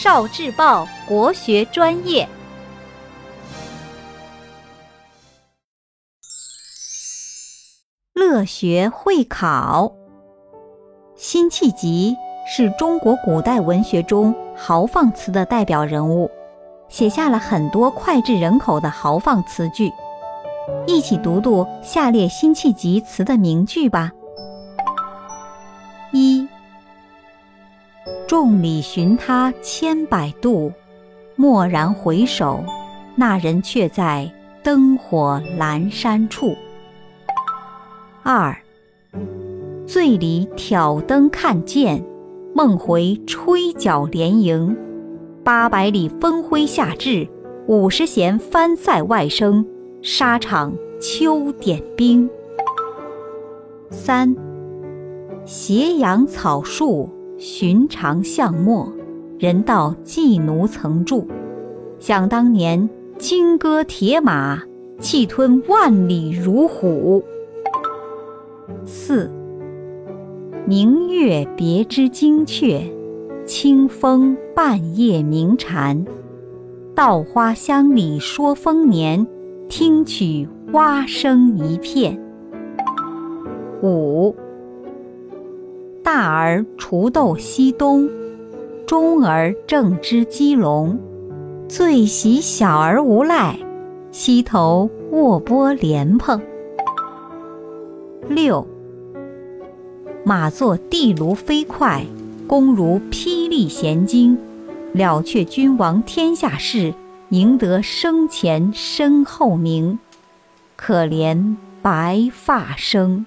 少智报国学专业，乐学会考。辛弃疾是中国古代文学中豪放词的代表人物，写下了很多脍炙人口的豪放词句。一起读读下列辛弃疾词的名句吧。众里寻他千百度，蓦然回首，那人却在灯火阑珊处。二，醉里挑灯看剑，梦回吹角连营。八百里分麾下炙，五十弦翻塞外声。沙场秋点兵。三，斜阳草树，寻常巷陌，人道寄奴曾住。想当年，金戈铁马，气吞万里如虎。四，明月别枝惊鹊，清风半夜鸣蝉。稻花香里说丰年。听取蛙声一片。五，大儿锄豆溪东，中儿正织鸡笼。最喜小儿无赖，溪头卧剥莲蓬。六，马作地卢飞快，弓如霹雳弦惊，了却君王天下事。赢得生前身后名，可怜白发生。